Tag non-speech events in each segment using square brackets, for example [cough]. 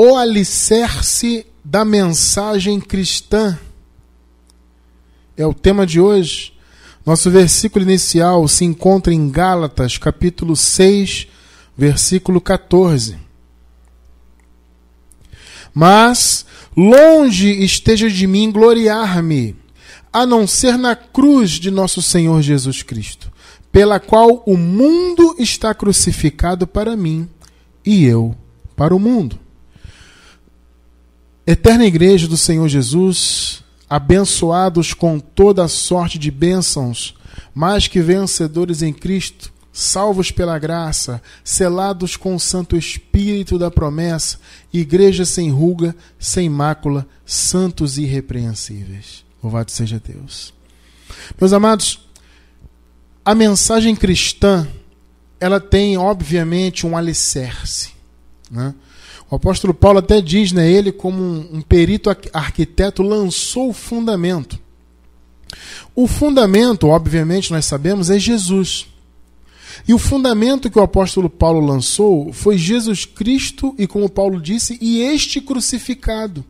o alicerce da mensagem cristã. É o tema de hoje. Nosso versículo inicial se encontra em Gálatas, capítulo 6, versículo 14. Mas longe esteja de mim gloriar-me, a não ser na cruz de nosso Senhor Jesus Cristo, pela qual o mundo está crucificado para mim e eu para o mundo. Eterna Igreja do Senhor Jesus, abençoados com toda a sorte de bênçãos, mais que vencedores em Cristo, salvos pela graça, selados com o Santo Espírito da promessa, igreja sem ruga, sem mácula, santos e irrepreensíveis. Louvado seja Deus. Meus amados, a mensagem cristã, ela tem obviamente um alicerce, né? O apóstolo Paulo até diz, né, ele como um, perito arquiteto lançou o fundamento. O fundamento, obviamente, nós sabemos, é Jesus. E o fundamento que o apóstolo Paulo lançou foi Jesus Cristo e, como Paulo disse, e este crucificado.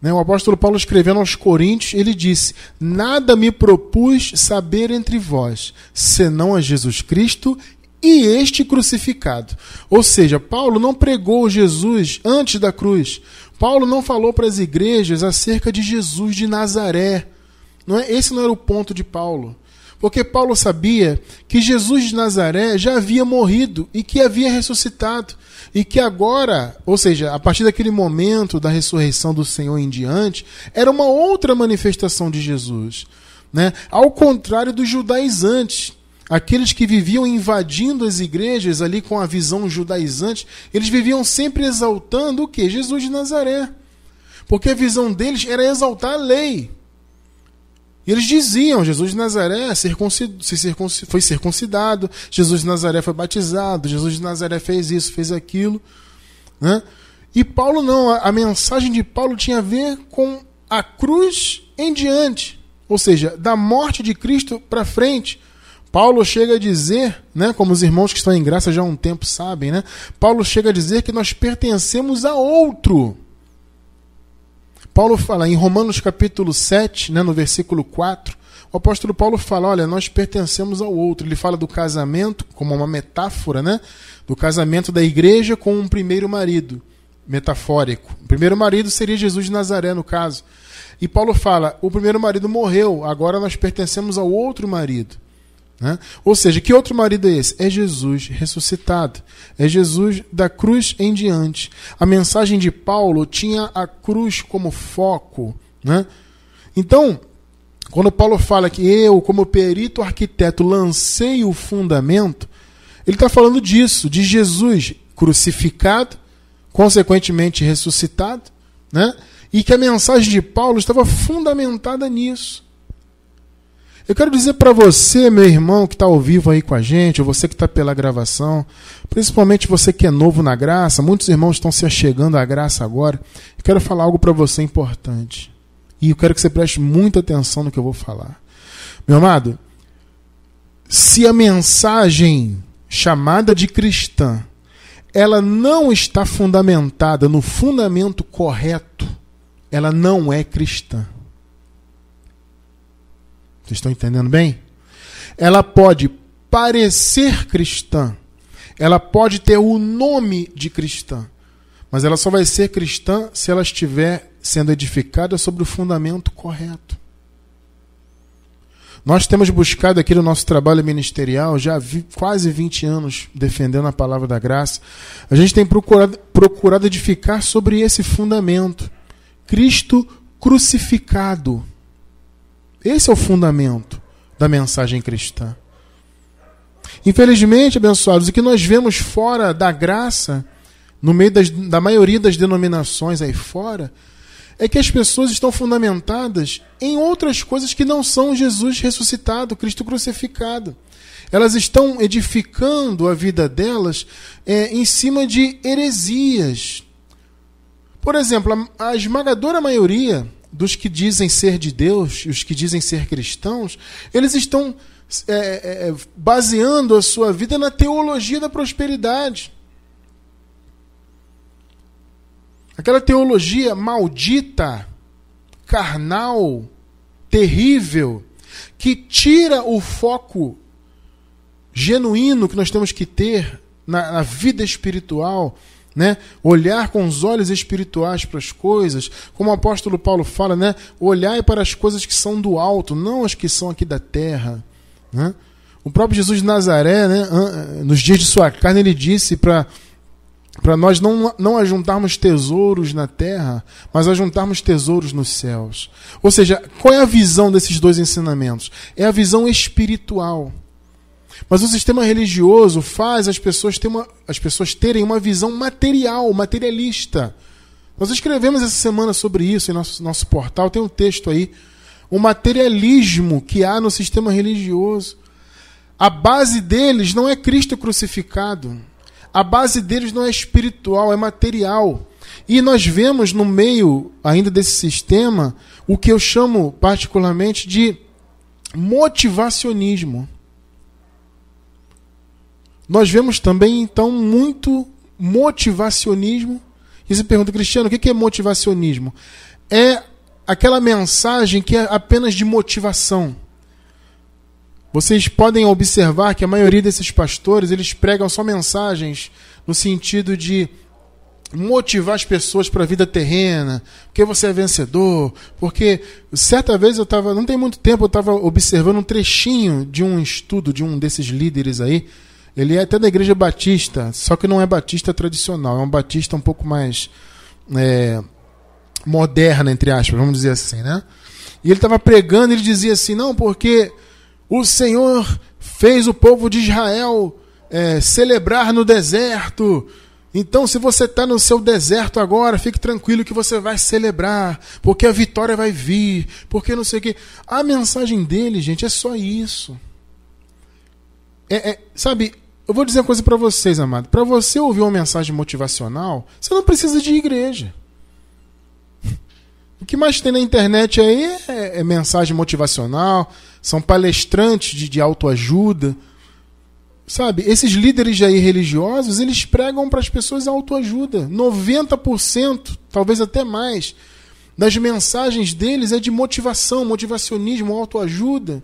Né, o apóstolo Paulo escrevendo aos Coríntios, ele disse: Nada me propus saber entre vós, senão a Jesus Cristo e este crucificado. Ou seja, Paulo não pregou Jesus antes da cruz. Paulo não falou para as igrejas acerca de Jesus de Nazaré. Não é? Esse não era o ponto de Paulo. Porque Paulo sabia que Jesus de Nazaré já havia morrido e que havia ressuscitado. E que agora, ou seja, a partir daquele momento da ressurreição do Senhor em diante, era uma outra manifestação de Jesus. Né? Ao contrário dos judaizantes, Aqueles que viviam invadindo as igrejas ali com a visão judaizante, eles viviam sempre exaltando o que? Jesus de Nazaré. Porque a visão deles era exaltar a lei. E eles diziam: Jesus de Nazaré foi circuncidado, Jesus de Nazaré foi batizado, Jesus de Nazaré fez isso, fez aquilo. Né? E Paulo não, a, a mensagem de Paulo tinha a ver com a cruz em diante, ou seja, da morte de Cristo para frente. Paulo chega a dizer, né, como os irmãos que estão em graça já há um tempo sabem, né, Paulo chega a dizer que nós pertencemos a outro. Paulo fala em Romanos capítulo 7, né, no versículo 4, o apóstolo Paulo fala, olha, nós pertencemos ao outro. Ele fala do casamento como uma metáfora, né, do casamento da igreja com um primeiro marido, metafórico. O primeiro marido seria Jesus de Nazaré, no caso. E Paulo fala, o primeiro marido morreu, agora nós pertencemos ao outro marido. Né? Ou seja, que outro marido é esse? É Jesus ressuscitado. É Jesus da cruz em diante. A mensagem de Paulo tinha a cruz como foco. Né? Então, quando Paulo fala que eu, como perito arquiteto, lancei o fundamento, ele está falando disso, de Jesus crucificado, consequentemente ressuscitado, né? e que a mensagem de Paulo estava fundamentada nisso. Eu quero dizer para você, meu irmão, que está ao vivo aí com a gente, ou você que está pela gravação, principalmente você que é novo na graça, muitos irmãos estão se achegando à graça agora. Eu quero falar algo para você importante. E eu quero que você preste muita atenção no que eu vou falar. Meu amado, se a mensagem chamada de cristã, ela não está fundamentada no fundamento correto, ela não é cristã. Vocês estão entendendo bem? Ela pode parecer cristã, ela pode ter o nome de cristã, mas ela só vai ser cristã se ela estiver sendo edificada sobre o fundamento correto. Nós temos buscado aqui no nosso trabalho ministerial, já vi quase 20 anos defendendo a palavra da graça, a gente tem procurado, procurado edificar sobre esse fundamento. Cristo crucificado. Esse é o fundamento da mensagem cristã. Infelizmente, abençoados, o que nós vemos fora da graça, no meio das, da maioria das denominações aí fora, é que as pessoas estão fundamentadas em outras coisas que não são Jesus ressuscitado, Cristo crucificado. Elas estão edificando a vida delas é, em cima de heresias. Por exemplo, a, a esmagadora maioria dos que dizem ser de Deus, os que dizem ser cristãos, eles estão é, é, é, baseando a sua vida na teologia da prosperidade. Aquela teologia maldita, carnal, terrível, que tira o foco genuíno que nós temos que ter na, na vida espiritual, né? Olhar com os olhos espirituais para as coisas, como o apóstolo Paulo fala, né? Olhar para as coisas que são do alto, não as que são aqui da terra, né? O próprio Jesus de Nazaré, né, nos dias de sua carne, ele disse para para nós não, não ajuntarmos tesouros na terra, mas ajuntarmos tesouros nos céus. Ou seja, qual é a visão desses dois ensinamentos? É a visão espiritual. Mas o sistema religioso faz as pessoas, ter uma, as pessoas terem uma visão material, materialista. Nós escrevemos essa semana sobre isso em nosso, nosso portal, tem um texto aí. O materialismo que há no sistema religioso. A base deles não é Cristo crucificado. A base deles não é espiritual, é material. E nós vemos no meio ainda desse sistema o que eu chamo particularmente de motivacionismo. Nós vemos também, então, muito motivacionismo. E você pergunta, Cristiano, o que é motivacionismo? É aquela mensagem que é apenas de motivação. Vocês podem observar que a maioria desses pastores, eles pregam só mensagens no sentido de motivar as pessoas para a vida terrena, porque você é vencedor, porque certa vez eu estava, não tem muito tempo, eu estava observando um trechinho de um estudo de um desses líderes aí, ele é até da igreja batista, só que não é batista tradicional, é um batista um pouco mais é, moderna, entre aspas, vamos dizer assim, né? E ele estava pregando, ele dizia assim, não, porque o Senhor fez o povo de Israel é, celebrar no deserto. Então, se você está no seu deserto agora, fique tranquilo que você vai celebrar, porque a vitória vai vir, porque não sei o quê. A mensagem dele, gente, é só isso. É, é, sabe, eu vou dizer uma coisa para vocês, amado. Para você ouvir uma mensagem motivacional, você não precisa de igreja. [laughs] O que mais tem na internet aí é, é mensagem motivacional, são palestrantes de, de autoajuda. Sabe, esses líderes aí religiosos, eles pregam para as pessoas autoajuda. 90%, talvez até mais, das mensagens deles é de motivação, motivacionismo, autoajuda.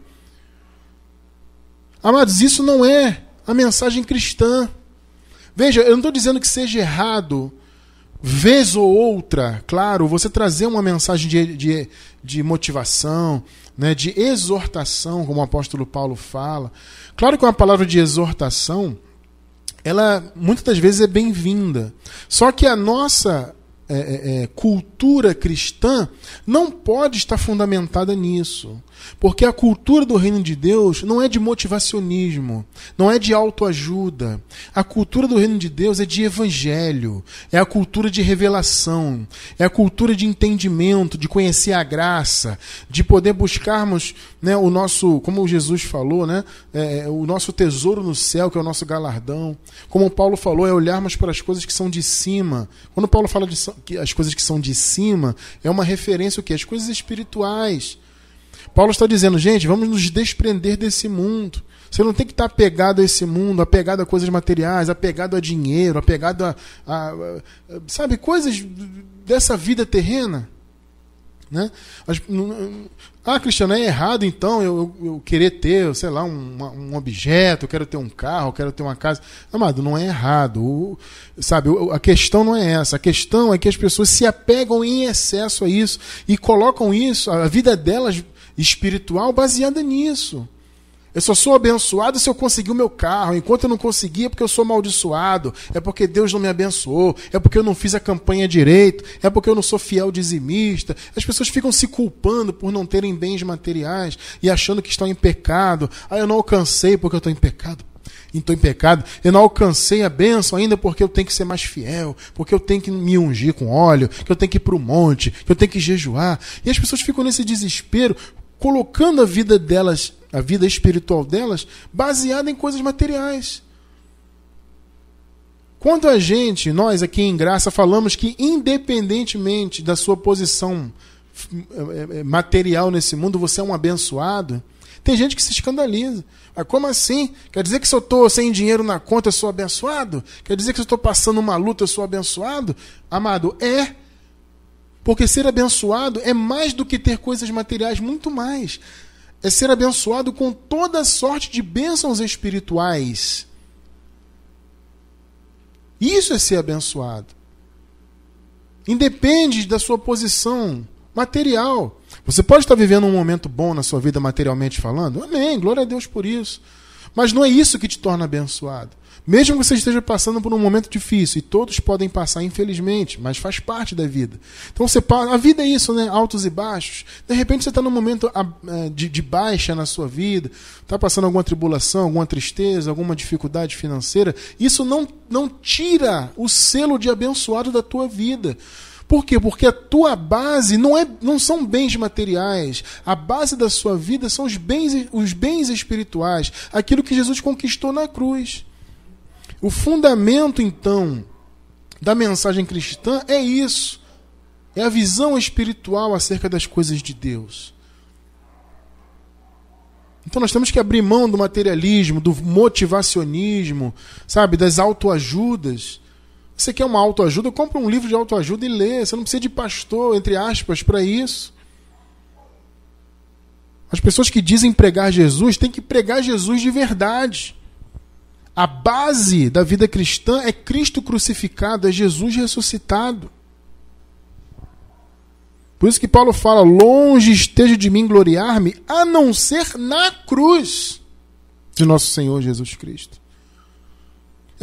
Amados, isso não é a mensagem cristã. Veja, eu não estou dizendo que seja errado, vez ou outra, claro, você trazer uma mensagem de, de, de motivação, né, de exortação, como o apóstolo Paulo fala. Claro que uma palavra de exortação, ela muitas das vezes é bem-vinda. Só que a nossa é, é, é cultura cristã não pode estar fundamentada nisso. Porque a cultura do reino de Deus não é de motivacionismo, não é de autoajuda. A cultura do reino de Deus é de evangelho, é a cultura de revelação, é a cultura de entendimento, de conhecer a graça, de poder buscarmos né, o nosso, como Jesus falou, né, é, o nosso tesouro no céu, que é o nosso galardão. Como Paulo falou, é olharmos para as coisas que são de cima. Quando Paulo fala de as coisas que são de cima, é uma referência o quê? As coisas espirituais. Paulo está dizendo, gente, vamos nos desprender desse mundo. Você não tem que estar apegado a esse mundo, apegado a coisas materiais, apegado a dinheiro, apegado a, a, a sabe, coisas dessa vida terrena. Né? Ah, Cristiano, é errado então eu, eu, eu querer ter, sei lá, um, um, objeto, eu quero ter um carro, eu quero ter uma casa. Amado, não é errado. O, sabe, a questão não é essa. A questão é que as pessoas se apegam em excesso a isso e colocam isso, a vida delas espiritual baseada nisso. Eu só sou abençoado se eu conseguir o meu carro. Enquanto eu não conseguir, é porque eu sou amaldiçoado. É porque Deus não me abençoou. É porque eu não fiz a campanha direito. É porque eu não sou fiel dizimista. As pessoas ficam se culpando por não terem bens materiais e achando que estão em pecado. Ah, eu não alcancei porque eu estou em pecado. Estou em pecado. Eu não alcancei a bênção ainda porque eu tenho que ser mais fiel. Porque eu tenho que me ungir com óleo. Que eu tenho que ir para o monte. Que eu tenho que jejuar. E as pessoas ficam nesse desespero colocando a vida delas, a vida espiritual delas, baseada em coisas materiais. Quando a gente, nós aqui em graça, falamos que independentemente da sua posição é, é, material nesse mundo, você é um abençoado, tem gente que se escandaliza. Mas como assim? Quer dizer que se eu estou sem dinheiro na conta, eu sou abençoado? Quer dizer que se eu estou passando uma luta, eu sou abençoado? Amado, é Porque ser abençoado é mais do que ter coisas materiais, muito mais. É ser abençoado com toda sorte de bênçãos espirituais. Isso é ser abençoado. Independe da sua posição material. Você pode estar vivendo um momento bom na sua vida materialmente falando. Amém, glória a Deus por isso. Mas não é isso que te torna abençoado. Mesmo que você esteja passando por um momento difícil, e todos podem passar, infelizmente, mas faz parte da vida. Então você a vida é isso, né? Altos e baixos. De repente você está num momento é, de, de baixa na sua vida, está passando alguma tribulação, alguma tristeza, alguma dificuldade financeira. Isso não, não tira o selo de abençoado da tua vida. Por quê? Porque a tua base não, é, não são bens materiais. A base da sua vida são os bens, os bens espirituais, aquilo que Jesus conquistou na cruz. O fundamento, então, da mensagem cristã é isso. É a visão espiritual acerca das coisas de Deus. Então nós temos que abrir mão do materialismo, do motivacionismo, sabe, das autoajudas. Você quer uma autoajuda? Compra um livro de autoajuda e lê. Você não precisa de pastor, entre aspas, para isso. As pessoas que dizem pregar Jesus têm que pregar Jesus de verdade. A base da vida cristã é Cristo crucificado, é Jesus ressuscitado. Por isso que Paulo fala: longe esteja de mim gloriar-me, a não ser na cruz de nosso Senhor Jesus Cristo.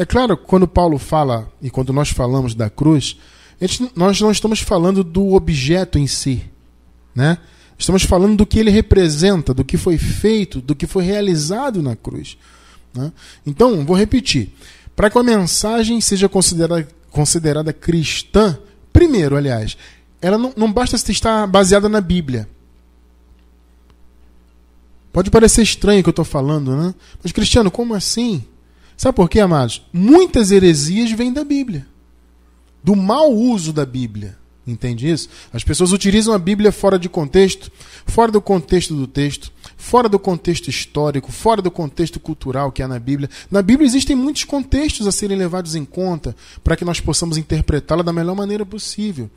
É claro, quando Paulo fala e quando nós falamos da cruz, gente, nós não estamos falando do objeto em si, né? Estamos falando do que ele representa, do que foi feito, do que foi realizado na cruz. Né? Então, vou repetir. Para que a mensagem seja considerada, considerada cristã, primeiro, aliás, ela não, não basta estar baseada na Bíblia. Pode parecer estranho o que eu estou falando, né? Mas, Cristiano, como assim? Sabe por quê, amados? Muitas heresias vêm da Bíblia. Do mau uso da Bíblia. Entende isso? As pessoas utilizam a Bíblia fora de contexto, fora do contexto do texto, fora do contexto histórico, fora do contexto cultural que há na Bíblia. Na Bíblia existem muitos contextos a serem levados em conta para que nós possamos interpretá-la da melhor maneira possível.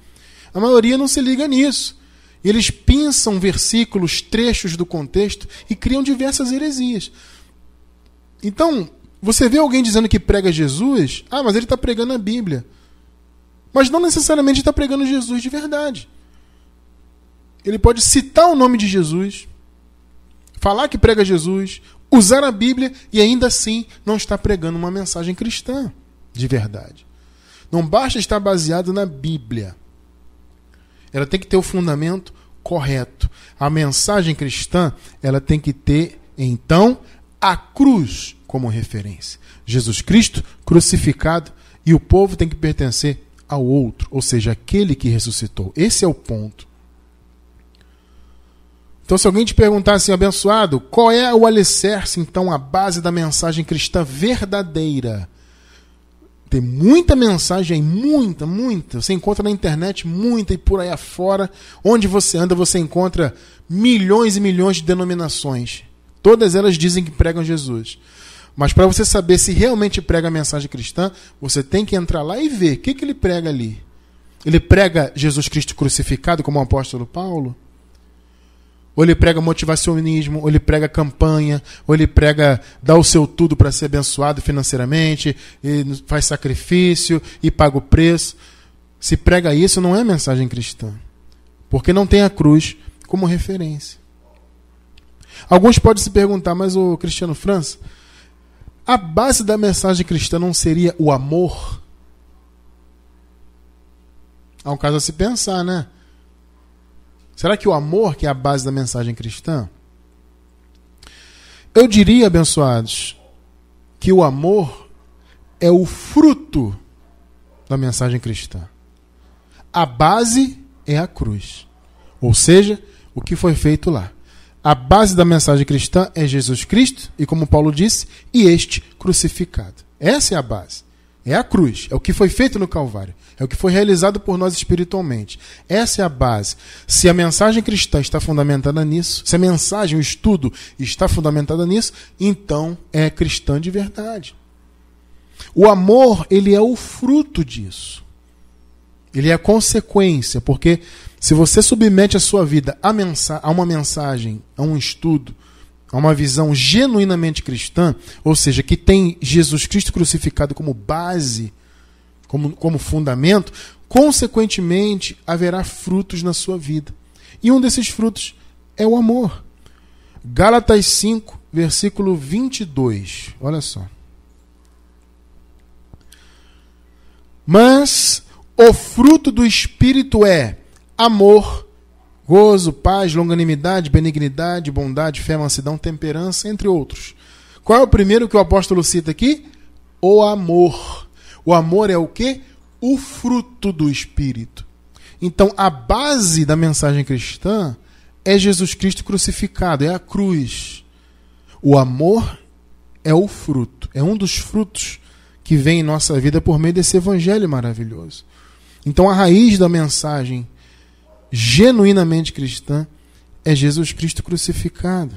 A maioria não se liga nisso. Eles pensam versículos, trechos do contexto e criam diversas heresias. Então, você vê alguém dizendo que prega Jesus, ah, mas ele está pregando a Bíblia. Mas não necessariamente está pregando Jesus de verdade. Ele pode citar o nome de Jesus, falar que prega Jesus, usar a Bíblia e ainda assim não está pregando uma mensagem cristã de verdade. Não basta estar baseado na Bíblia. Ela tem que ter o fundamento correto. A mensagem cristã, ela tem que ter então a cruz como referência. Jesus Cristo crucificado e o povo tem que pertencer ao outro, ou seja, aquele que ressuscitou. Esse é o ponto. Então, se alguém te perguntar assim, abençoado, qual é o alicerce, então, a base da mensagem cristã verdadeira? Tem muita mensagem aí, muita, muita. Você encontra na internet muita e por aí afora. Onde você anda, você encontra milhões e milhões de denominações. Todas elas dizem que pregam Jesus. Mas para você saber se realmente prega a mensagem cristã, você tem que entrar lá e ver o que, que ele prega ali. Ele prega Jesus Cristo crucificado, como o apóstolo Paulo? Ou ele prega motivacionismo, ou ele prega campanha, ou ele prega dar o seu tudo para ser abençoado financeiramente, e faz sacrifício e paga o preço. Se prega isso, não é mensagem cristã. Porque não tem a cruz como referência. Alguns podem se perguntar, mas o Cristiano França, a base da mensagem cristã não seria o amor? Há um caso a se pensar, né? Será que o amor que é a base da mensagem cristã? Eu diria, abençoados, que o amor é o fruto da mensagem cristã. A base é a cruz. Ou seja, o que foi feito lá. A base da mensagem cristã é Jesus Cristo, e como Paulo disse, e este crucificado. Essa é a base. É a cruz, é o que foi feito no Calvário, é o que foi realizado por nós espiritualmente. Essa é a base. Se a mensagem cristã está fundamentada nisso, se a mensagem, o estudo está fundamentada nisso, então é cristã de verdade. O amor, ele é o fruto disso. Ele é a consequência, porque se você submete a sua vida a, mensa a uma mensagem, a um estudo, a uma visão genuinamente cristã, ou seja, que tem Jesus Cristo crucificado como base, como, como fundamento, consequentemente haverá frutos na sua vida. E um desses frutos é o amor. Gálatas 5, versículo 22. Olha só. Mas o fruto do Espírito é amor, gozo, paz, longanimidade, benignidade, bondade, fé, mansidão, temperança, entre outros. Qual é o primeiro que o apóstolo cita aqui? O amor. O amor é o que? O fruto do Espírito. Então, a base da mensagem cristã é Jesus Cristo crucificado, é a cruz. O amor é o fruto, é um dos frutos que vem em nossa vida por meio desse evangelho maravilhoso. Então a raiz da mensagem genuinamente cristã é Jesus Cristo crucificado.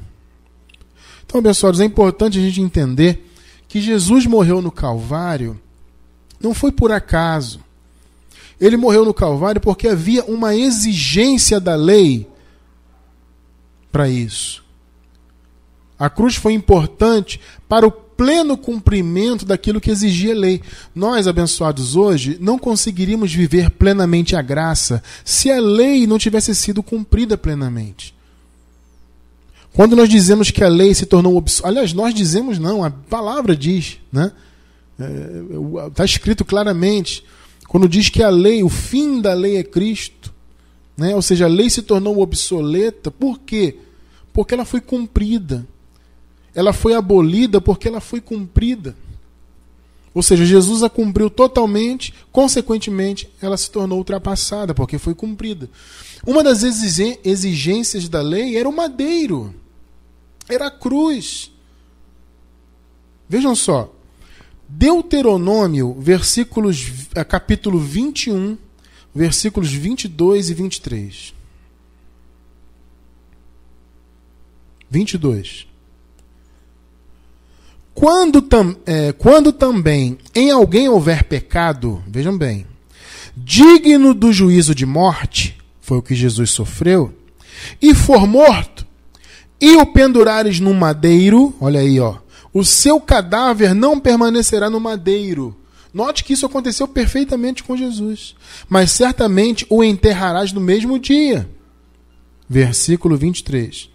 Então, abençoados, é importante a gente entender que Jesus morreu no Calvário não foi por acaso. Ele morreu no Calvário porque havia uma exigência da lei para isso. A cruz foi importante para o pleno cumprimento daquilo que exigia a lei. Nós, abençoados hoje, não conseguiríamos viver plenamente a graça se a lei não tivesse sido cumprida plenamente. Quando nós dizemos que a lei se tornou obsoleta, aliás, nós dizemos não, a palavra diz, né? Está é, escrito claramente. Quando diz que a lei, o fim da lei é Cristo, né? ou seja, a lei se tornou obsoleta, por quê? Porque ela foi cumprida ela foi abolida porque ela foi cumprida. Ou seja, Jesus a cumpriu totalmente, consequentemente, ela se tornou ultrapassada, porque foi cumprida. Uma das exigências da lei era o madeiro, era a cruz. Vejam só, Deuteronômio, versículos, eh, capítulo 21, versículos 22 e 23. 22. Quando, tam, é, quando também em alguém houver pecado, vejam bem, digno do juízo de morte, foi o que Jesus sofreu, e for morto, e o pendurares no madeiro, olha aí, ó, o seu cadáver não permanecerá no madeiro. Note que isso aconteceu perfeitamente com Jesus. Mas certamente o enterrarás no mesmo dia. Versículo 23.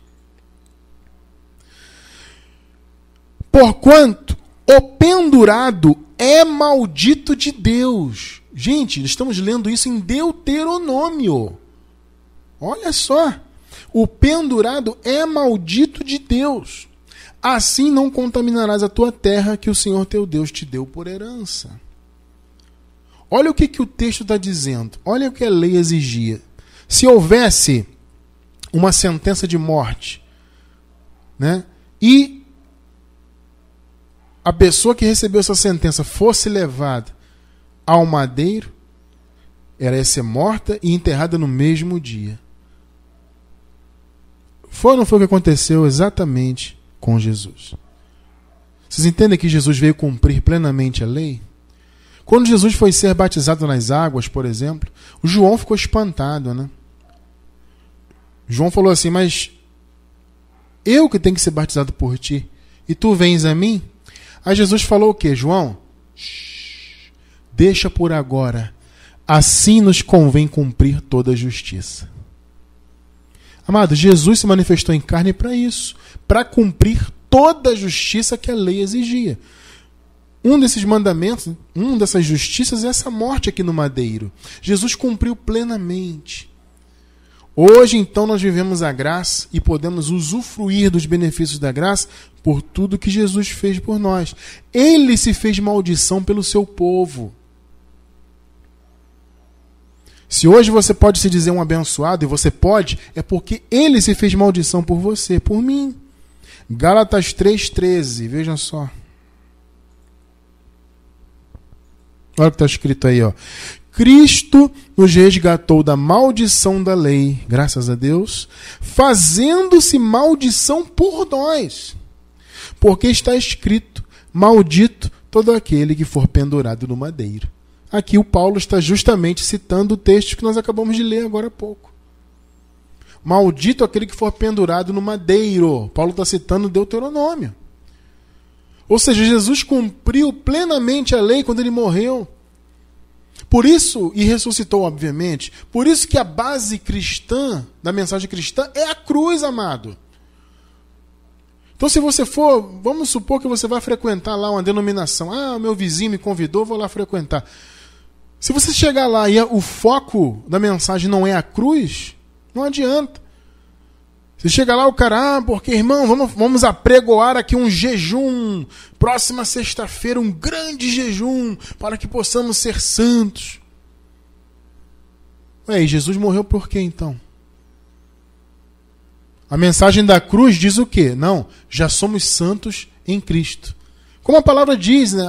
Porquanto o pendurado é maldito de Deus. Gente, estamos lendo isso em Deuteronômio. Olha só. O pendurado é maldito de Deus. Assim não contaminarás a tua terra que o Senhor teu Deus te deu por herança. Olha o que, que o texto está dizendo. Olha o que a lei exigia. Se houvesse uma sentença de morte, né? E a pessoa que recebeu essa sentença fosse levada ao madeiro, ela ia ser morta e enterrada no mesmo dia. Foi ou não foi o que aconteceu exatamente com Jesus? Vocês entendem que Jesus veio cumprir plenamente a lei? Quando Jesus foi ser batizado nas águas, por exemplo, João ficou espantado, né? João falou assim: Mas eu que tenho que ser batizado por ti, e tu vens a mim? Aí Jesus falou o que, João? Deixa por agora. Assim nos convém cumprir toda a justiça. Amado, Jesus se manifestou em carne para isso, para cumprir toda a justiça que a lei exigia. Um desses mandamentos, um dessas justiças é essa morte aqui no madeiro. Jesus cumpriu plenamente. Hoje, então, nós vivemos a graça e podemos usufruir dos benefícios da graça por tudo que Jesus fez por nós. Ele se fez maldição pelo seu povo. Se hoje você pode se dizer um abençoado, e você pode, é porque ele se fez maldição por você, por mim. Gálatas 3,13, vejam só. Olha o que está escrito aí, ó. Cristo nos resgatou da maldição da lei, graças a Deus, fazendo-se maldição por nós. Porque está escrito: Maldito todo aquele que for pendurado no madeiro. aqui o Paulo está justamente citando o texto que nós acabamos de ler agora há pouco. Maldito aquele que for pendurado no madeiro. Paulo está citando Deuteronômio. Ou seja, Jesus cumpriu plenamente a lei quando ele morreu. Por isso, e ressuscitou, obviamente, por isso que a base cristã, da mensagem cristã, é a cruz, amado. Então, se você for, vamos supor que você vai frequentar lá uma denominação. Ah, meu vizinho me convidou, vou lá frequentar. Se você chegar lá e o foco da mensagem não é a cruz, não adianta. Você chega lá, o cara, ah, porque irmão, vamos, vamos apregoar aqui um jejum. Próxima sexta-feira, um grande jejum, para que possamos ser santos. Ué, e Jesus morreu por quê então? A mensagem da cruz diz o quê? Não, já somos santos em Cristo. Como a palavra diz, né,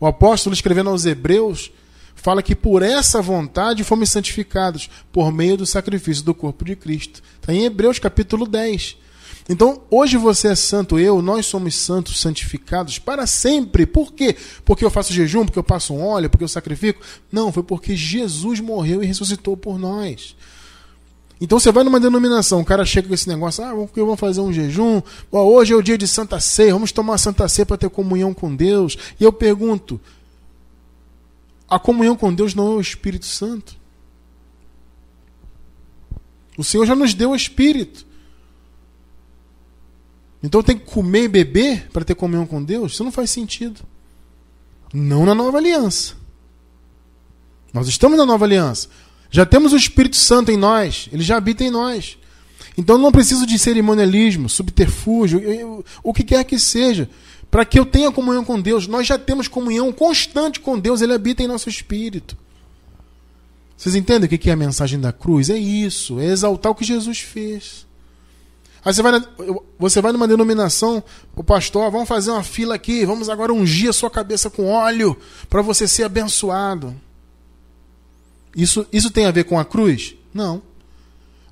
o apóstolo escrevendo aos Hebreus, fala que por essa vontade fomos santificados por meio do sacrifício do corpo de Cristo. Está em Hebreus capítulo 10. Então, hoje você é santo, eu, nós somos santos, santificados para sempre. Por quê? Porque eu faço jejum, porque eu passo um óleo, porque eu sacrifico? Não, foi porque Jesus morreu e ressuscitou por nós. Então você vai numa denominação, o cara chega com esse negócio, ah, porque vamos fazer um jejum, hoje é o dia de Santa Ceia, vamos tomar Santa Ceia para ter comunhão com Deus. E eu pergunto, a comunhão com Deus não é o Espírito Santo? O Senhor já nos deu o Espírito. Então tem que comer e beber para ter comunhão com Deus? Isso não faz sentido. Não na nova aliança. Nós estamos na nova aliança. Já temos o Espírito Santo em nós, ele já habita em nós. Então não preciso de cerimonialismo, subterfúgio, o que quer que seja, para que eu tenha comunhão com Deus. Nós já temos comunhão constante com Deus, ele habita em nosso espírito. Vocês entendem o que é a mensagem da cruz? É isso, é exaltar o que Jesus fez. Aí você vai, você vai numa denominação, o pastor, vamos fazer uma fila aqui, vamos agora ungir a sua cabeça com óleo para você ser abençoado. Isso, isso tem a ver com a cruz? Não.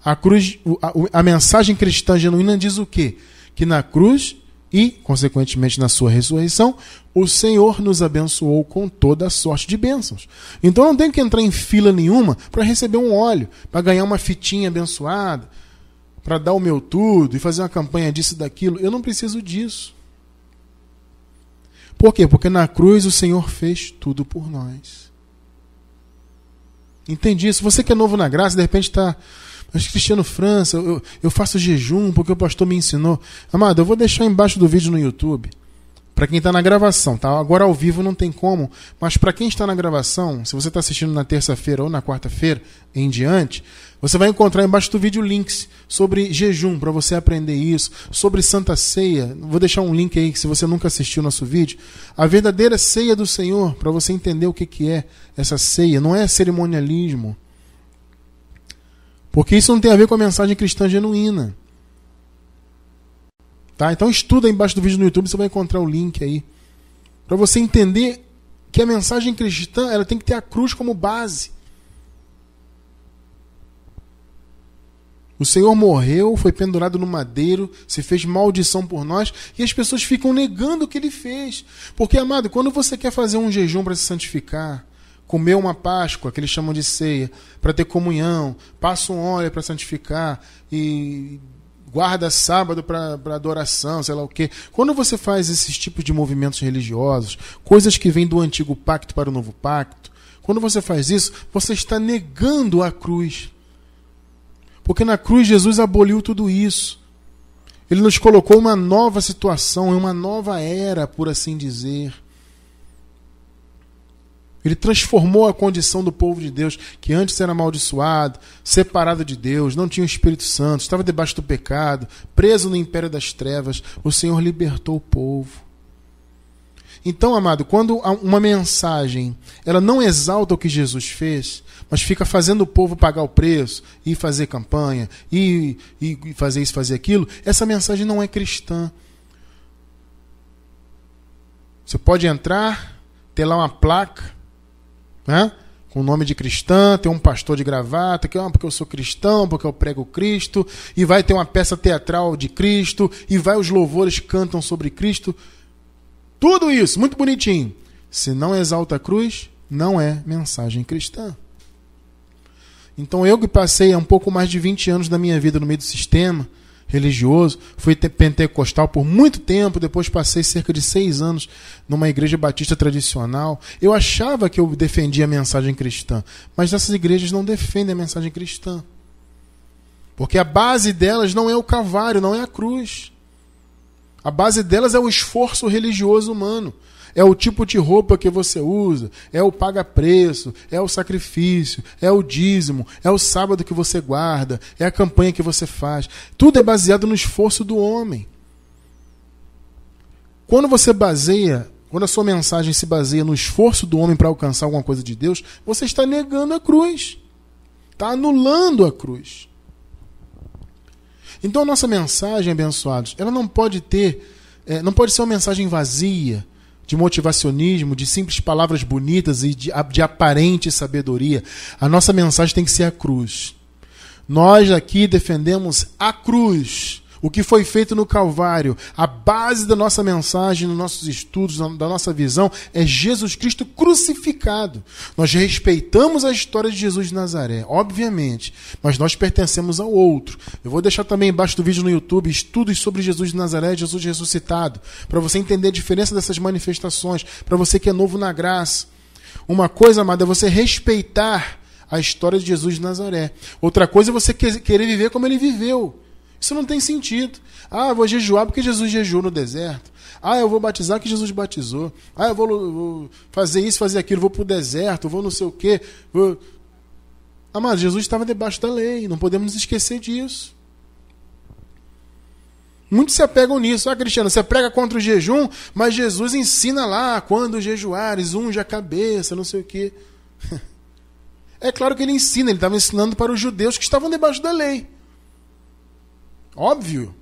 A cruz, a, a mensagem cristã genuína diz o quê? Que na cruz e, consequentemente, na sua ressurreição, o Senhor nos abençoou com toda a sorte de bênçãos. Então não tem que entrar em fila nenhuma para receber um óleo, para ganhar uma fitinha abençoada, para dar o meu tudo e fazer uma campanha disso e daquilo. Eu não preciso disso. Por quê? Porque na cruz o Senhor fez tudo por nós. Entendi isso. Você que é novo na graça, de repente está. Mas Cristiano França, eu, eu faço jejum porque o pastor me ensinou. Amado, eu vou deixar embaixo do vídeo no YouTube. Para quem está na gravação, tá? Agora ao vivo não tem como, mas para quem está na gravação, se você está assistindo na terça-feira ou na quarta-feira em diante, você vai encontrar embaixo do vídeo links sobre jejum para você aprender isso, sobre Santa Ceia. Vou deixar um link aí se você nunca assistiu nosso vídeo. A verdadeira ceia do Senhor, para você entender o que, que é essa ceia. Não é cerimonialismo. Porque isso não tem a ver com a mensagem cristã genuína. Tá? Então estuda embaixo do vídeo no YouTube, você vai encontrar o link aí. Para você entender que a mensagem cristã ela tem que ter a cruz como base. O Senhor morreu, foi pendurado no madeiro, se fez maldição por nós, e as pessoas ficam negando o que ele fez. Porque, amado, quando você quer fazer um jejum para se santificar, comer uma Páscoa, que eles chamam de ceia, para ter comunhão, passa um óleo para santificar e guarda sábado para adoração, sei lá o quê. Quando você faz esses tipos de movimentos religiosos, coisas que vêm do antigo pacto para o novo pacto, quando você faz isso, você está negando a cruz. Porque na cruz Jesus aboliu tudo isso. Ele nos colocou uma nova situação, uma nova era, por assim dizer. Ele transformou a condição do povo de Deus, que antes era amaldiçoado, separado de Deus, não tinha o Espírito Santo, estava debaixo do pecado, preso no império das trevas. O Senhor libertou o povo. Então, amado, quando uma mensagem ela não exalta o que Jesus fez, mas fica fazendo o povo pagar o preço, e fazer campanha, e, e fazer isso, fazer aquilo, essa mensagem não é cristã. Você pode entrar, ter lá uma placa, né? com o nome de cristã, ter um pastor de gravata, que ah, porque eu sou cristão, porque eu prego Cristo, e vai ter uma peça teatral de Cristo, e vai os louvores cantam sobre Cristo. Tudo isso, muito bonitinho. Se não exalta a cruz, não é mensagem cristã. Então eu que passei um pouco mais de 20 anos da minha vida no meio do sistema religioso, fui pentecostal por muito tempo, depois passei cerca de seis anos numa igreja batista tradicional. Eu achava que eu defendia a mensagem cristã, mas essas igrejas não defendem a mensagem cristã. Porque a base delas não é o Calvário, não é a cruz. A base delas é o esforço religioso humano. É o tipo de roupa que você usa, é o paga-preço, é o sacrifício, é o dízimo, é o sábado que você guarda, é a campanha que você faz. Tudo é baseado no esforço do homem. Quando você baseia, quando a sua mensagem se baseia no esforço do homem para alcançar alguma coisa de Deus, você está negando a cruz. Está anulando a cruz. Então a nossa mensagem, abençoados, ela não pode ter, é, não pode ser uma mensagem vazia, de motivacionismo, de simples palavras bonitas e de, de aparente sabedoria. A nossa mensagem tem que ser a cruz. Nós aqui defendemos a cruz o que foi feito no Calvário, a base da nossa mensagem, nos nossos estudos, da nossa visão, é Jesus Cristo crucificado. Nós respeitamos a história de Jesus de Nazaré, obviamente, mas nós pertencemos ao outro. Eu vou deixar também embaixo do vídeo no YouTube estudos sobre Jesus de Nazaré, Jesus ressuscitado, para você entender a diferença dessas manifestações, para você que é novo na graça. Uma coisa, amada, é você respeitar a história de Jesus de Nazaré. Outra coisa é você querer viver como ele viveu. Isso não tem sentido. Ah, eu vou jejuar porque Jesus jejuou no deserto. Ah, eu vou batizar porque Jesus batizou. Ah, eu vou, vou fazer isso, fazer aquilo, vou para o deserto, vou não sei o quê. Vou... Ah, mas Jesus estava debaixo da lei, não podemos nos esquecer disso. Muitos se apegam nisso. Ah, Cristiano, você prega contra o jejum, mas Jesus ensina lá, quando jejuares, unge a cabeça, não sei o quê. [laughs] É claro que ele ensina, ele estava ensinando para os judeus que estavam debaixo da lei. Óbvio.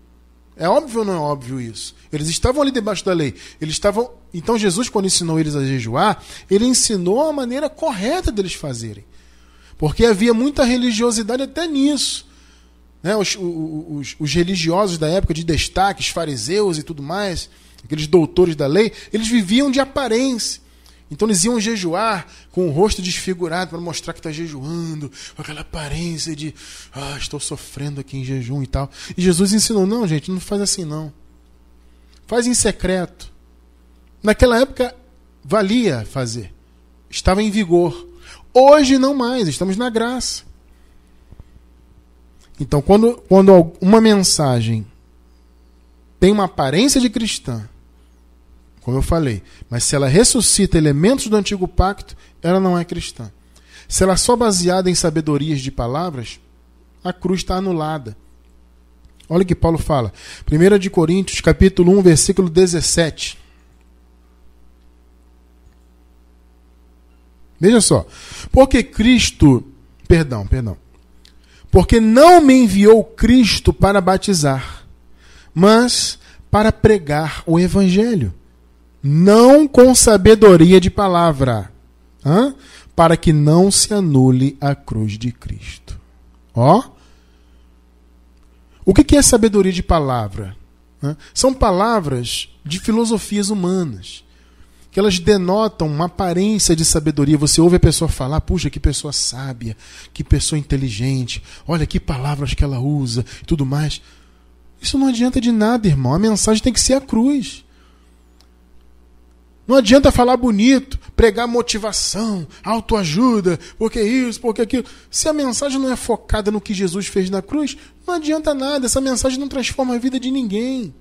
É óbvio ou não é óbvio isso? Eles estavam ali debaixo da lei. Eles estavam. Então Jesus, quando ensinou eles a jejuar, ele ensinou a maneira correta deles fazerem. Porque havia muita religiosidade até nisso. Né? Os, os, os religiosos da época de destaque, os fariseus e tudo mais, aqueles doutores da lei, eles viviam de aparência. Então eles iam jejuar com o rosto desfigurado para mostrar que está jejuando, com aquela aparência de ah, estou sofrendo aqui em jejum e tal. E Jesus ensinou: não, gente, não faz assim não. Faz em secreto. Naquela época valia fazer, estava em vigor. Hoje não mais, estamos na graça. Então, quando, quando uma mensagem tem uma aparência de cristã, como eu falei. Mas se ela ressuscita elementos do antigo pacto, ela não é cristã. Se ela é só baseada em sabedorias de palavras, a cruz está anulada. Olha o que Paulo fala. 1 de Coríntios, capítulo 1, versículo 17. Veja só. Porque Cristo, perdão, perdão. Porque não me enviou Cristo para batizar, mas para pregar o evangelho não com sabedoria de palavra, para que não se anule a cruz de Cristo. Ó. O que é sabedoria de palavra? São palavras de filosofias humanas que elas denotam uma aparência de sabedoria. Você ouve a pessoa falar, puxa, que pessoa sábia, que pessoa inteligente, olha que palavras que ela usa, tudo mais. Isso não adianta de nada, irmão. A mensagem tem que ser a cruz. Não adianta falar bonito, pregar motivação, autoajuda, porque isso, porque aquilo. Se a mensagem não é focada no que Jesus fez na cruz, não adianta nada. Essa mensagem não transforma a vida de ninguém.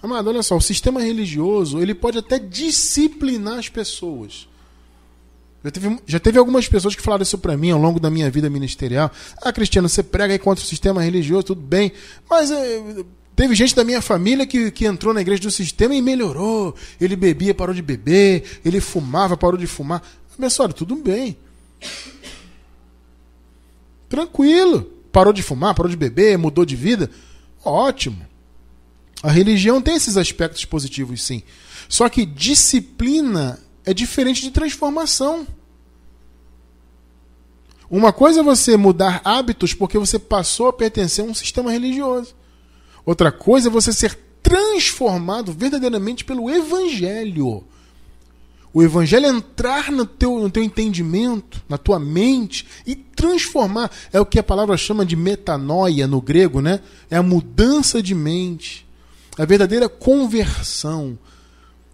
Amado, olha só, o sistema religioso ele pode até disciplinar as pessoas. Já teve, já teve algumas pessoas que falaram isso para mim ao longo da minha vida ministerial. Ah, Cristiano, você prega aí contra o sistema religioso, tudo bem, mas é, Teve gente da minha família que, que entrou na igreja do sistema e melhorou. Ele bebia, parou de beber. Ele fumava, parou de fumar. Abençoado, tudo bem. Tranquilo. Parou de fumar, parou de beber, mudou de vida. Ótimo. A religião tem esses aspectos positivos, sim. Só que disciplina é diferente de transformação. Uma coisa é você mudar hábitos porque você passou a pertencer a um sistema religioso. Outra coisa é você ser transformado verdadeiramente pelo Evangelho. o evangelho entrar no teu, no teu entendimento, na tua mente e transformar. É o que a palavra chama de metanoia no grego, né? É a mudança de mente. A verdadeira conversão.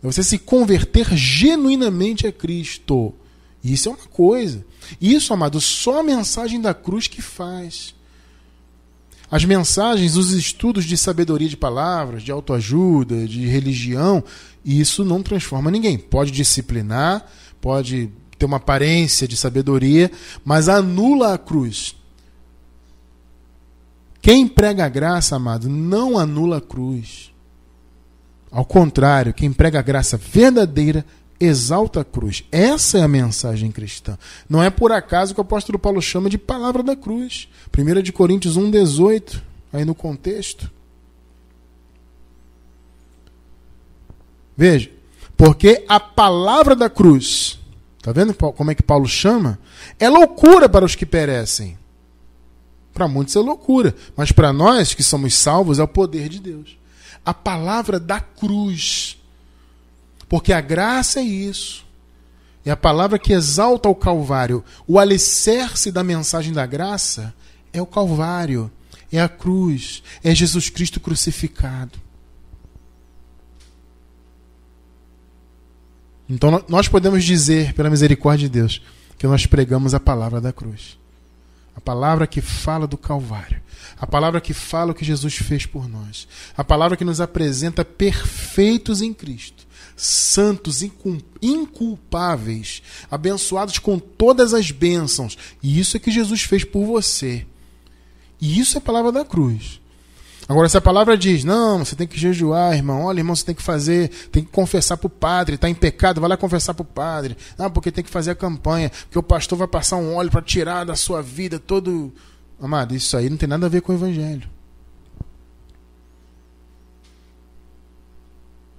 É você se converter genuinamente a Cristo. Isso é uma coisa. Isso, amado, só a mensagem da cruz que faz. As mensagens, os estudos de sabedoria de palavras, de autoajuda, de religião, isso não transforma ninguém. Pode disciplinar, pode ter uma aparência de sabedoria, mas anula a cruz. Quem prega a graça, amado, não anula a cruz. Ao contrário, quem prega a graça verdadeira exalta a cruz. Essa é a mensagem cristã. Não é por acaso que o apóstolo Paulo chama de palavra da cruz. 1 de Coríntios 1,18, aí no contexto. Veja, porque a palavra da cruz, tá vendo como é que Paulo chama? É loucura para os que perecem. Para muitos é loucura, mas para nós que somos salvos é o poder de Deus. A palavra da cruz porque a graça é isso. É a palavra que exalta o Calvário. O alicerce da mensagem da graça é o Calvário, é a cruz, é Jesus Cristo crucificado. Então nós podemos dizer, pela misericórdia de Deus, que nós pregamos a palavra da cruz. A palavra que fala do Calvário. A palavra que fala o que Jesus fez por nós. A palavra que nos apresenta perfeitos em Cristo santos, inculpáveis, abençoados com todas as bênçãos. E isso é que Jesus fez por você. E isso é a palavra da cruz. Agora, se a palavra diz, não, você tem que jejuar, irmão, olha, irmão, você tem que fazer, tem que confessar para o padre, está em pecado, vai lá confessar para o padre. Ah, porque tem que fazer a campanha, porque o pastor vai passar um óleo para tirar da sua vida todo. Amado, isso aí não tem nada a ver com o evangelho.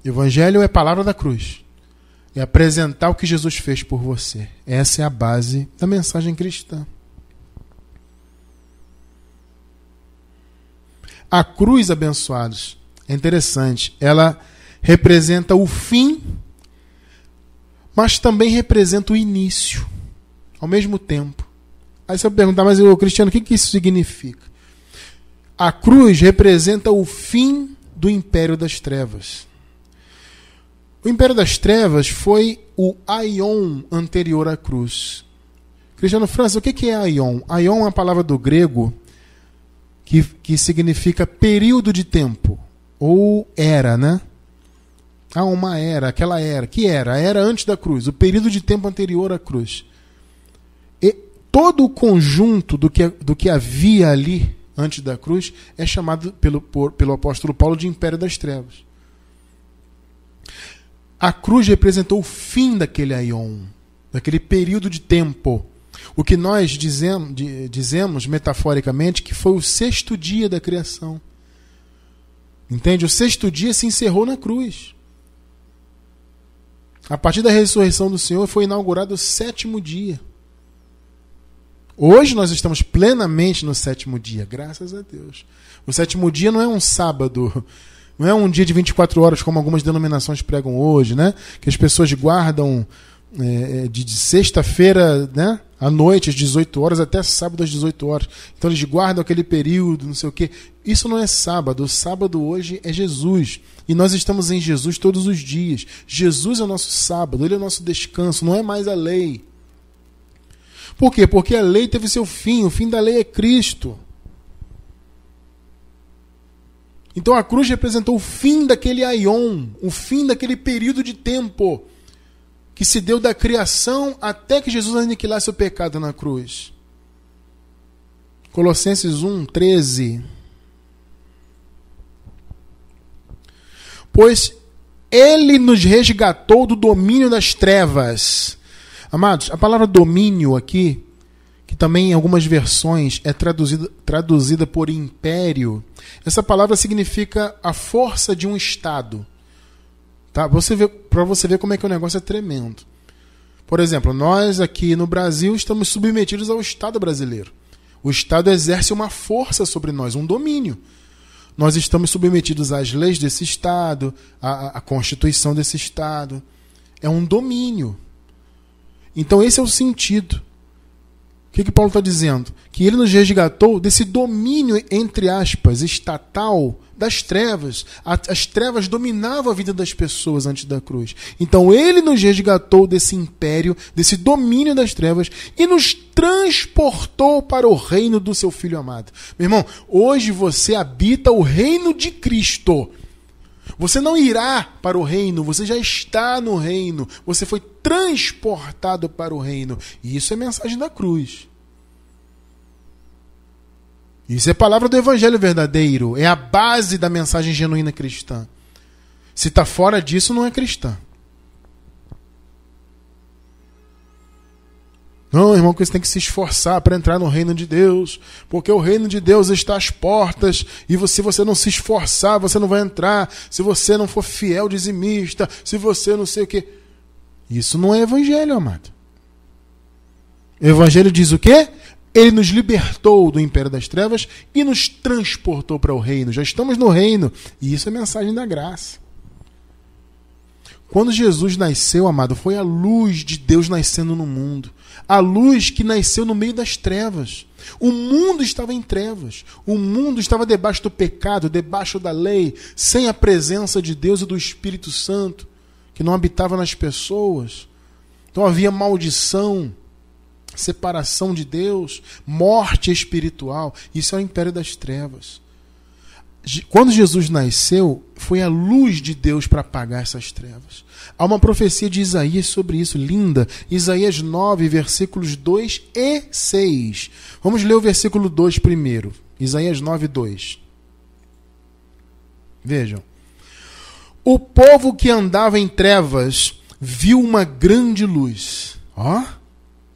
Evangelho é palavra da cruz. É apresentar o que Jesus fez por você. Essa é a base da mensagem cristã. A cruz, abençoados, é interessante. Ela representa o fim, mas também representa o início, ao mesmo tempo. Aí você vai perguntar, mas eu, Cristiano, o que, que isso significa? A cruz representa o fim do império das trevas. O Império das Trevas foi o Aion anterior à cruz. Cristiano França, o que é Aion? Aion é uma palavra do grego que, que significa período de tempo, ou era, né? Há uma era, aquela era. Que era? A era antes da cruz, o período de tempo anterior à cruz. E todo o conjunto do que, do que havia ali antes da cruz é chamado pelo, por, pelo apóstolo Paulo de Império das Trevas. A cruz representou o fim daquele aion, daquele período de tempo. O que nós dizemos, dizemos metaforicamente que foi o sexto dia da criação. Entende? O sexto dia se encerrou na cruz. A partir da ressurreição do Senhor foi inaugurado o sétimo dia. Hoje nós estamos plenamente no sétimo dia, graças a Deus. O sétimo dia não é um sábado não é um dia de 24 horas como algumas denominações pregam hoje, né? Que as pessoas guardam é, é, de, sexta-feira né, à noite, às 18 horas, até sábado às 18 horas. Então eles guardam aquele período, não sei o quê. Isso não é sábado. O sábado hoje é Jesus. E nós estamos em Jesus todos os dias. Jesus é o nosso sábado, ele é o nosso descanso, não é mais a lei. Por quê? Porque a lei teve seu fim, o fim da lei é Cristo. Então a cruz representou o fim daquele aion, o fim daquele período de tempo que se deu da criação até que Jesus aniquilasse o pecado na cruz. Colossenses 1, 13. Pois ele nos resgatou do domínio das trevas. Amados, a palavra domínio aqui que também em algumas versões é traduzida, traduzida por império. Essa palavra significa a força de um Estado. Tá? Você Para você ver como é que o negócio é tremendo. Por exemplo, nós aqui no Brasil estamos submetidos ao Estado brasileiro. O Estado exerce uma força sobre nós, um domínio. Nós estamos submetidos às leis desse Estado, à, à Constituição desse Estado, É um domínio. Então esse é o sentido. O que, que Paulo está dizendo? Que ele nos resgatou desse domínio, entre aspas, estatal das trevas. As trevas dominavam a vida das pessoas antes da cruz. Então ele nos resgatou desse império, desse domínio das trevas e nos transportou para o reino do seu filho amado. Meu irmão, hoje você habita o reino de Cristo. Você não irá para o reino, você já está no reino. Você foi transportado para o reino. E isso é mensagem da cruz. Isso é palavra do evangelho verdadeiro. É a base da mensagem genuína cristã. Se está fora disso, não é cristã. Não, irmão, que você tem que se esforçar para entrar no reino de Deus, porque o reino de Deus está às portas, e se você não se esforçar, você não vai entrar, se você não for fiel dizimista, se você não sei o que. Isso não é evangelho, amado. O evangelho diz o quê? Ele nos libertou do império das trevas e nos transportou para o reino. Já estamos no reino, e isso é mensagem da graça. Quando Jesus nasceu, amado, foi a luz de Deus nascendo no mundo. A luz que nasceu no meio das trevas. O mundo estava em trevas. O mundo estava debaixo do pecado, debaixo da lei, sem a presença de Deus e do Espírito Santo, que não habitava nas pessoas. Então havia maldição, separação de Deus, morte espiritual. Isso é o império das trevas quando Jesus nasceu, foi a luz de Deus para apagar essas trevas. Há uma profecia de Isaías sobre isso, linda. Isaías 9, versículos 2 e 6. Vamos ler o versículo 2 primeiro. Isaías 9, 2. Vejam. O povo que andava em trevas viu uma grande luz. Ó,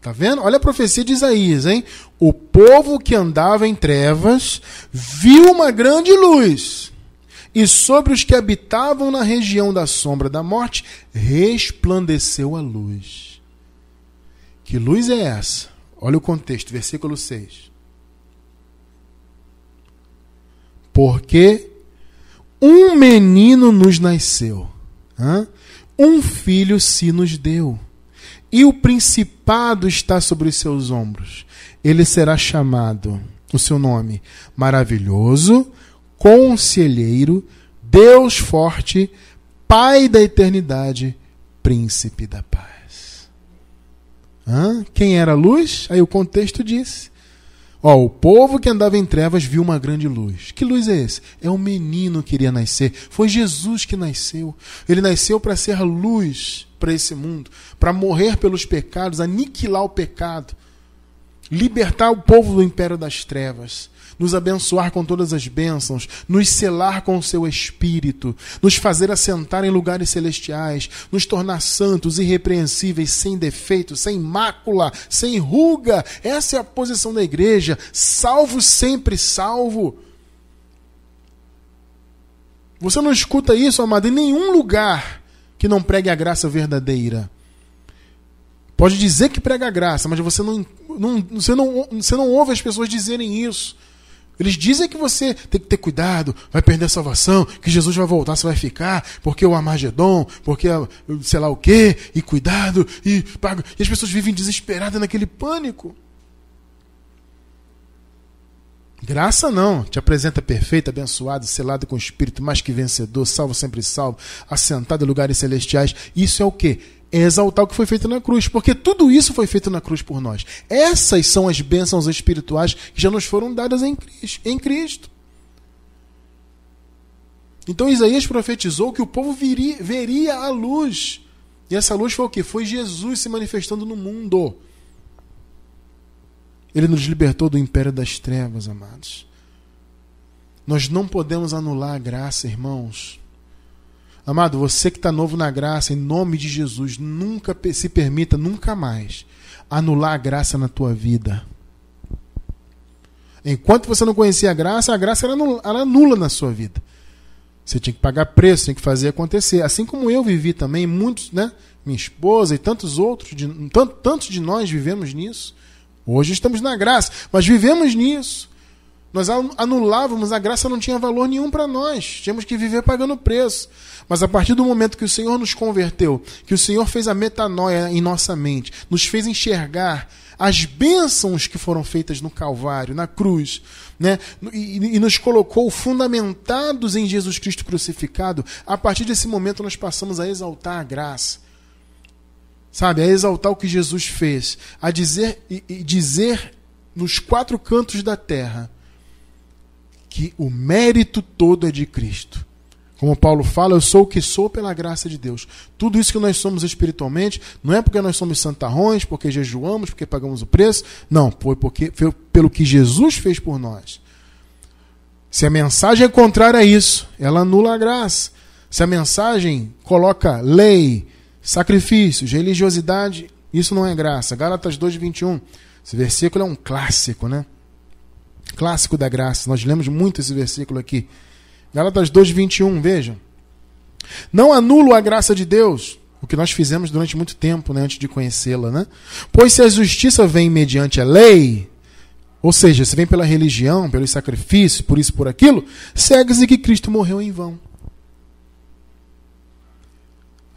Tá vendo? Olha a profecia de Isaías, hein? O povo que andava em trevas viu uma grande luz, e sobre os que habitavam na região da sombra da morte resplandeceu a luz. Que luz é essa? Olha o contexto, versículo 6. Porque um menino nos nasceu, um filho se nos deu e o principado está sobre os seus ombros. Ele será chamado, o seu nome, maravilhoso, conselheiro, Deus forte, Pai da eternidade, príncipe da paz. Hã? Quem era a luz? Aí o contexto disse. Ó, o povo que andava em trevas viu uma grande luz. Que luz é esse? É um menino que iria nascer. Foi Jesus que nasceu. Ele nasceu para ser a luz para esse mundo, para morrer pelos pecados, aniquilar o pecado, libertar o povo do império das trevas, nos abençoar com todas as bênçãos, nos selar com o seu espírito, nos fazer assentar em lugares celestiais, nos tornar santos, irrepreensíveis, sem defeito, sem mácula, sem ruga. Essa é a posição da igreja, salvo sempre salvo. Você não escuta isso, amado, em nenhum lugar que não pregue a graça verdadeira. Pode dizer que prega a graça, mas você não, não, você, não, você não ouve as pessoas dizerem isso. Eles dizem que você tem que ter cuidado, vai perder a salvação, que Jesus vai voltar, você vai ficar, porque o Armagedon, porque sei lá o quê, e cuidado, e paga. E as pessoas vivem desesperadas naquele pânico. Graça não, te apresenta perfeito, abençoado, selado com o Espírito, mais que vencedor, salvo sempre salvo, assentado em lugares celestiais. Isso é o que? É exaltar o que foi feito na cruz, porque tudo isso foi feito na cruz por nós. Essas são as bênçãos espirituais que já nos foram dadas em Cristo. Em Cristo. Então Isaías profetizou que o povo viria, veria a luz. E essa luz foi o que? Foi Jesus se manifestando no mundo. Ele nos libertou do império das trevas, amados. Nós não podemos anular a graça, irmãos. Amado, você que está novo na graça, em nome de Jesus, nunca se permita, nunca mais, anular a graça na tua vida. Enquanto você não conhecia a graça, a graça era nula, era nula na sua vida. Você tinha que pagar preço, tinha que fazer acontecer. Assim como eu vivi também, muitos, né? Minha esposa e tantos outros, de, tantos de nós vivemos nisso. Hoje estamos na graça, mas vivemos nisso. Nós anulávamos, a graça não tinha valor nenhum para nós. Tínhamos que viver pagando preço. Mas a partir do momento que o Senhor nos converteu, que o Senhor fez a metanoia em nossa mente, nos fez enxergar as bênçãos que foram feitas no Calvário, na cruz, né? E, e, nos colocou fundamentados em Jesus Cristo crucificado, a partir desse momento nós passamos a exaltar a graça. Sabe, a exaltar o que Jesus fez, a dizer e, e dizer nos quatro cantos da terra que o mérito todo é de Cristo. Como Paulo fala, eu sou o que sou pela graça de Deus. Tudo isso que nós somos espiritualmente, não é porque nós somos santarrões, porque jejuamos, porque pagamos o preço. Não, foi porque foi pelo que Jesus fez por nós. Se a mensagem é contrária a isso, ela anula a graça. Se a mensagem coloca lei, sacrifícios, religiosidade, isso não é graça. Gálatas 2:21. Esse versículo é um clássico, né? Clássico da graça. Nós lemos muito esse versículo aqui. Gálatas 2:21, vejam. Não anulo a graça de Deus, o que nós fizemos durante muito tempo, né, antes de conhecê-la, né? Pois se a justiça vem mediante a lei, ou seja, se vem pela religião, pelos sacrifícios, por isso por aquilo, segue-se que Cristo morreu em vão.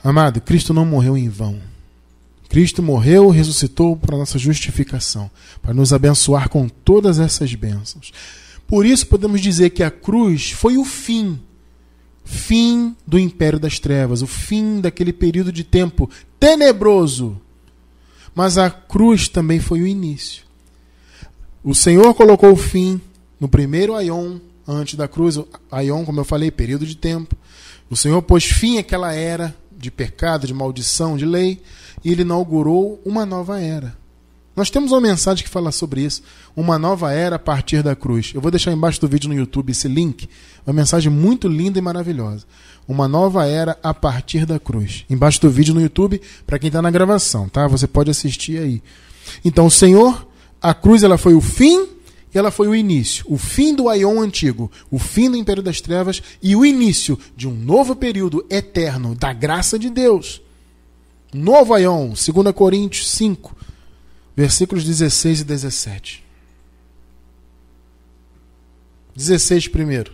Amado, Cristo não morreu em vão. Cristo morreu, ressuscitou para nossa justificação, para nos abençoar com todas essas bênçãos. Por isso podemos dizer que a cruz foi o fim, fim do império das trevas, o fim daquele período de tempo tenebroso. Mas a cruz também foi o início. O Senhor colocou o fim no primeiro aion antes da cruz, aion, como eu falei, período de tempo. O Senhor pôs fim àquela era de pecado, de maldição, de lei, e ele inaugurou uma nova era. Nós temos uma mensagem que fala sobre isso. Uma nova era a partir da cruz. Eu vou deixar embaixo do vídeo no YouTube esse link. Uma mensagem muito linda e maravilhosa. Uma nova era a partir da cruz. Embaixo do vídeo no YouTube, para quem está na gravação, tá? Você pode assistir aí. Então, o Senhor, a cruz ela foi o fim e ela foi o início. O fim do Aion antigo, o fim do Império das Trevas e o início de um novo período eterno da graça de Deus. Novo Aion, 2 Coríntios 5, versículos 16 e 17. 16 primeiro.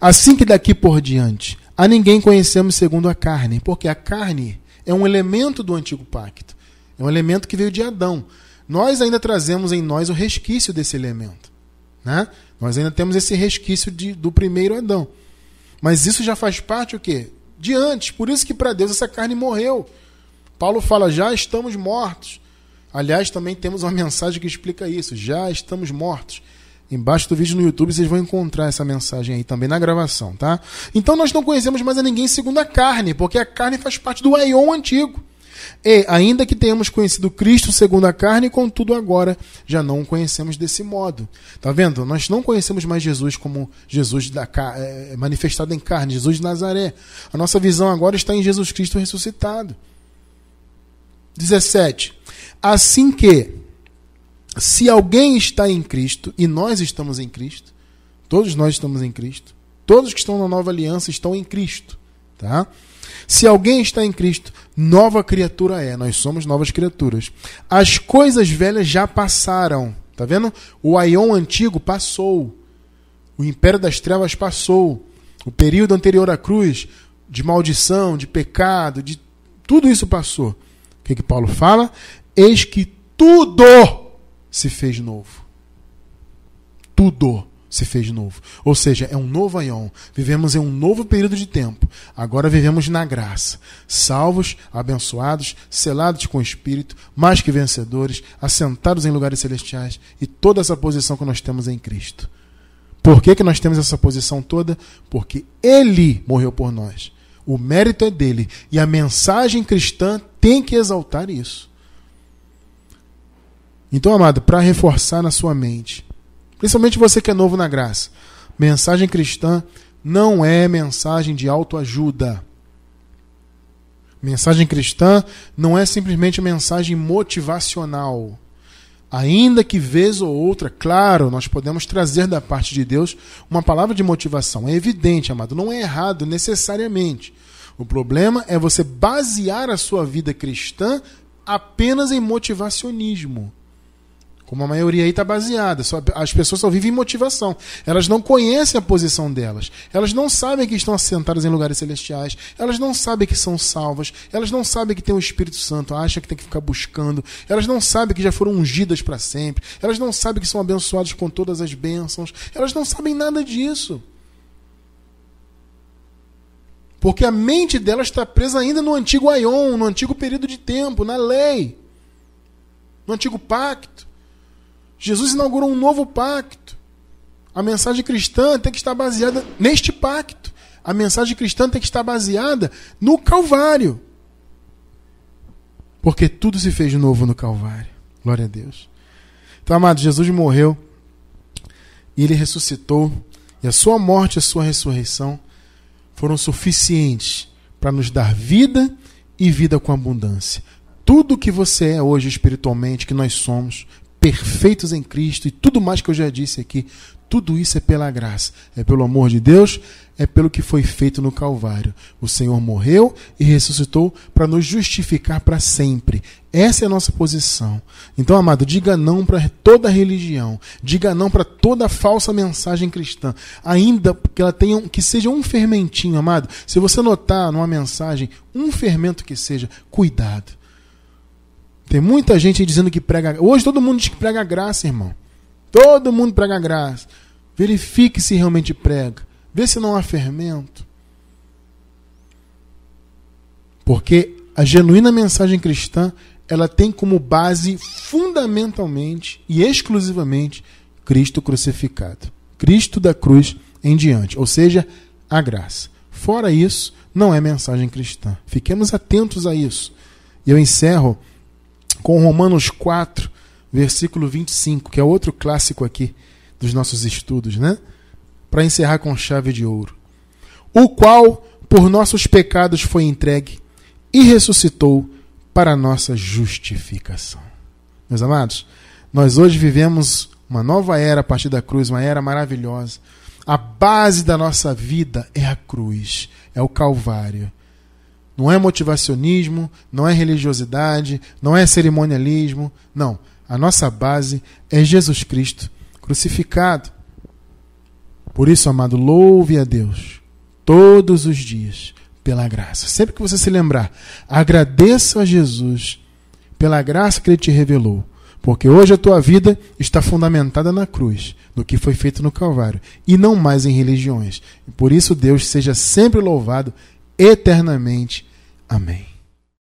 Assim que daqui por diante, a ninguém conhecemos segundo a carne, porque a carne é um elemento do antigo pacto. É um elemento que veio de Adão. Nós ainda trazemos em nós o resquício desse elemento. Né? Nós ainda temos esse resquício de, do primeiro Adão. Mas isso já faz parte o quê? De antes. Por isso que para Deus essa carne morreu. Paulo fala: já estamos mortos. Aliás, também temos uma [laughs] mensagem que explica isso: já estamos mortos. Embaixo do vídeo no YouTube vocês vão encontrar essa mensagem aí também na gravação, tá? Então nós não conhecemos mais a ninguém segundo a carne, porque a carne faz parte do aion antigo. E, ainda que tenhamos conhecido Cristo segundo a carne, contudo agora já não o conhecemos desse modo. Tá vendo? Nós não conhecemos mais Jesus como Jesus da, é, manifestado em carne, Jesus de Nazaré. A nossa visão agora está em Jesus Cristo ressuscitado. 17. Assim que, se alguém está em Cristo, e nós estamos em Cristo, todos nós estamos em Cristo, todos que estão na nova aliança estão em Cristo, tá? Se alguém está em Cristo, nova criatura é, nós somos novas criaturas. As coisas velhas já passaram, tá vendo? O Aion antigo passou, o império das trevas passou, o período anterior à cruz, de maldição, de pecado, de tudo isso passou. O que, que Paulo fala? Eis que tudo se fez novo. Tudo se fez novo. Ou seja, é um novo aion. Vivemos em um novo período de tempo. Agora vivemos na graça. Salvos, abençoados, selados com o Espírito, mais que vencedores, assentados em lugares celestiais e toda essa posição que nós temos em Cristo. Por que, que nós temos essa posição toda? Porque Ele morreu por nós. O mérito é dele. E a mensagem cristã tem que exaltar isso. Então, amado, para reforçar na sua mente, principalmente você que é novo na graça, mensagem cristã não é mensagem de autoajuda. Mensagem cristã não é simplesmente mensagem motivacional. Ainda que vez ou outra, claro, nós podemos trazer da parte de Deus uma palavra de motivação. É evidente, amado, não é errado necessariamente. O problema é você basear a sua vida cristã apenas em motivacionismo. Como a maioria aí está baseada. Só, as pessoas só vivem em motivação. Elas não conhecem a posição delas. Elas não sabem que estão assentadas em lugares celestiais. Elas não sabem que são salvas. Elas não sabem que tem o Espírito Santo. Acham que tem que ficar buscando. Elas não sabem que já foram ungidas para sempre. Elas não sabem que são abençoadas com todas as bênçãos. Elas não sabem nada disso. Porque a mente delas está presa ainda no antigo Aion, no antigo período de tempo, na lei, no antigo pacto. Jesus inaugurou um novo pacto. A mensagem cristã tem que estar baseada neste pacto. A mensagem cristã tem que estar baseada no Calvário. Porque tudo se fez de novo no Calvário. Glória a Deus. Então, amado, Jesus morreu e ele ressuscitou. E a sua morte e a sua ressurreição foram suficientes para nos dar vida e vida com abundância. Tudo que você é hoje espiritualmente, que nós somos, perfeitos em Cristo e tudo mais que eu já disse aqui, tudo isso é pela graça, é pelo amor de Deus, é pelo que foi feito no Calvário. O Senhor morreu e ressuscitou para nos justificar para sempre. Essa é a nossa posição. Então, amado, diga não para toda religião, diga não para toda falsa mensagem cristã, ainda que ela tenha que seja um fermentinho, amado. Se você notar numa mensagem um fermento que seja, cuidado tem muita gente dizendo que prega. Hoje todo mundo diz que prega graça, irmão. Todo mundo prega graça. Verifique se realmente prega. Vê se não há fermento. Porque a genuína mensagem cristã, ela tem como base fundamentalmente e exclusivamente Cristo crucificado. Cristo da cruz em diante, ou seja, a graça. Fora isso, não é mensagem cristã. Fiquemos atentos a isso. E eu encerro com Romanos 4, versículo 25, que é outro clássico aqui dos nossos estudos, né? Para encerrar com chave de ouro. O qual por nossos pecados foi entregue e ressuscitou para nossa justificação. Meus amados, nós hoje vivemos uma nova era a partir da cruz, uma era maravilhosa. A base da nossa vida é a cruz, é o Calvário. Não é motivacionismo, não é religiosidade, não é cerimonialismo. Não. A nossa base é Jesus Cristo crucificado. Por isso, amado, louve a Deus todos os dias pela graça. Sempre que você se lembrar, agradeça a Jesus pela graça que ele te revelou. Porque hoje a tua vida está fundamentada na cruz, no que foi feito no Calvário, e não mais em religiões. E por isso, Deus seja sempre louvado eternamente. Amém.